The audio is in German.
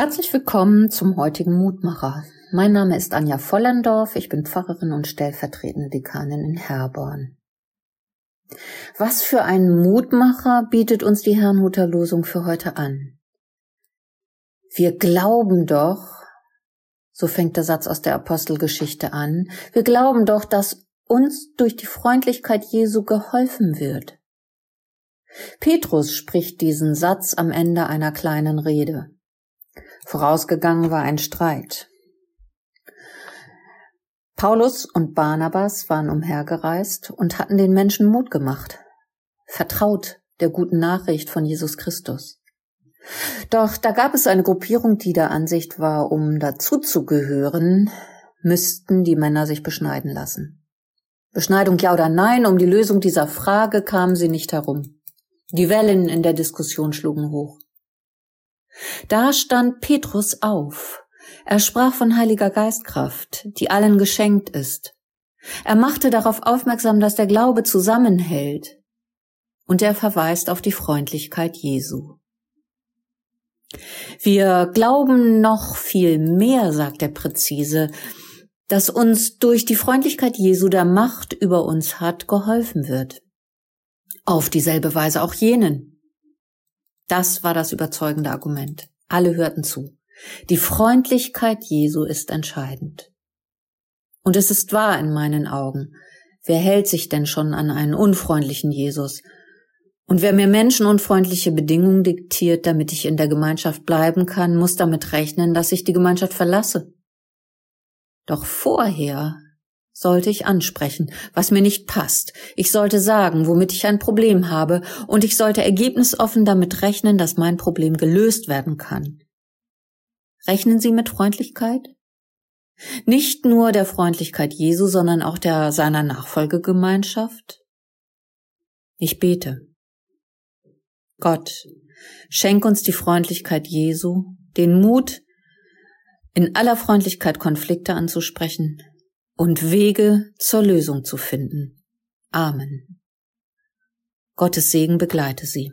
Herzlich willkommen zum heutigen Mutmacher. Mein Name ist Anja Vollendorf, ich bin Pfarrerin und stellvertretende Dekanin in Herborn. Was für einen Mutmacher bietet uns die Herrnhuter Losung für heute an? Wir glauben doch, so fängt der Satz aus der Apostelgeschichte an, wir glauben doch, dass uns durch die Freundlichkeit Jesu geholfen wird. Petrus spricht diesen Satz am Ende einer kleinen Rede. Vorausgegangen war ein Streit. Paulus und Barnabas waren umhergereist und hatten den Menschen Mut gemacht, vertraut der guten Nachricht von Jesus Christus. Doch da gab es eine Gruppierung, die der Ansicht war, um dazuzugehören, müssten die Männer sich beschneiden lassen. Beschneidung ja oder nein, um die Lösung dieser Frage kamen sie nicht herum. Die Wellen in der Diskussion schlugen hoch. Da stand Petrus auf. Er sprach von Heiliger Geistkraft, die allen geschenkt ist. Er machte darauf aufmerksam, dass der Glaube zusammenhält. Und er verweist auf die Freundlichkeit Jesu. Wir glauben noch viel mehr, sagt er präzise, dass uns durch die Freundlichkeit Jesu der Macht über uns hat geholfen wird. Auf dieselbe Weise auch jenen, das war das überzeugende Argument. Alle hörten zu. Die Freundlichkeit Jesu ist entscheidend. Und es ist wahr in meinen Augen. Wer hält sich denn schon an einen unfreundlichen Jesus? Und wer mir menschenunfreundliche Bedingungen diktiert, damit ich in der Gemeinschaft bleiben kann, muss damit rechnen, dass ich die Gemeinschaft verlasse. Doch vorher sollte ich ansprechen, was mir nicht passt. Ich sollte sagen, womit ich ein Problem habe, und ich sollte ergebnisoffen damit rechnen, dass mein Problem gelöst werden kann. Rechnen Sie mit Freundlichkeit? Nicht nur der Freundlichkeit Jesu, sondern auch der seiner Nachfolgegemeinschaft? Ich bete. Gott, schenk uns die Freundlichkeit Jesu, den Mut, in aller Freundlichkeit Konflikte anzusprechen, und Wege zur Lösung zu finden. Amen. Gottes Segen begleite Sie.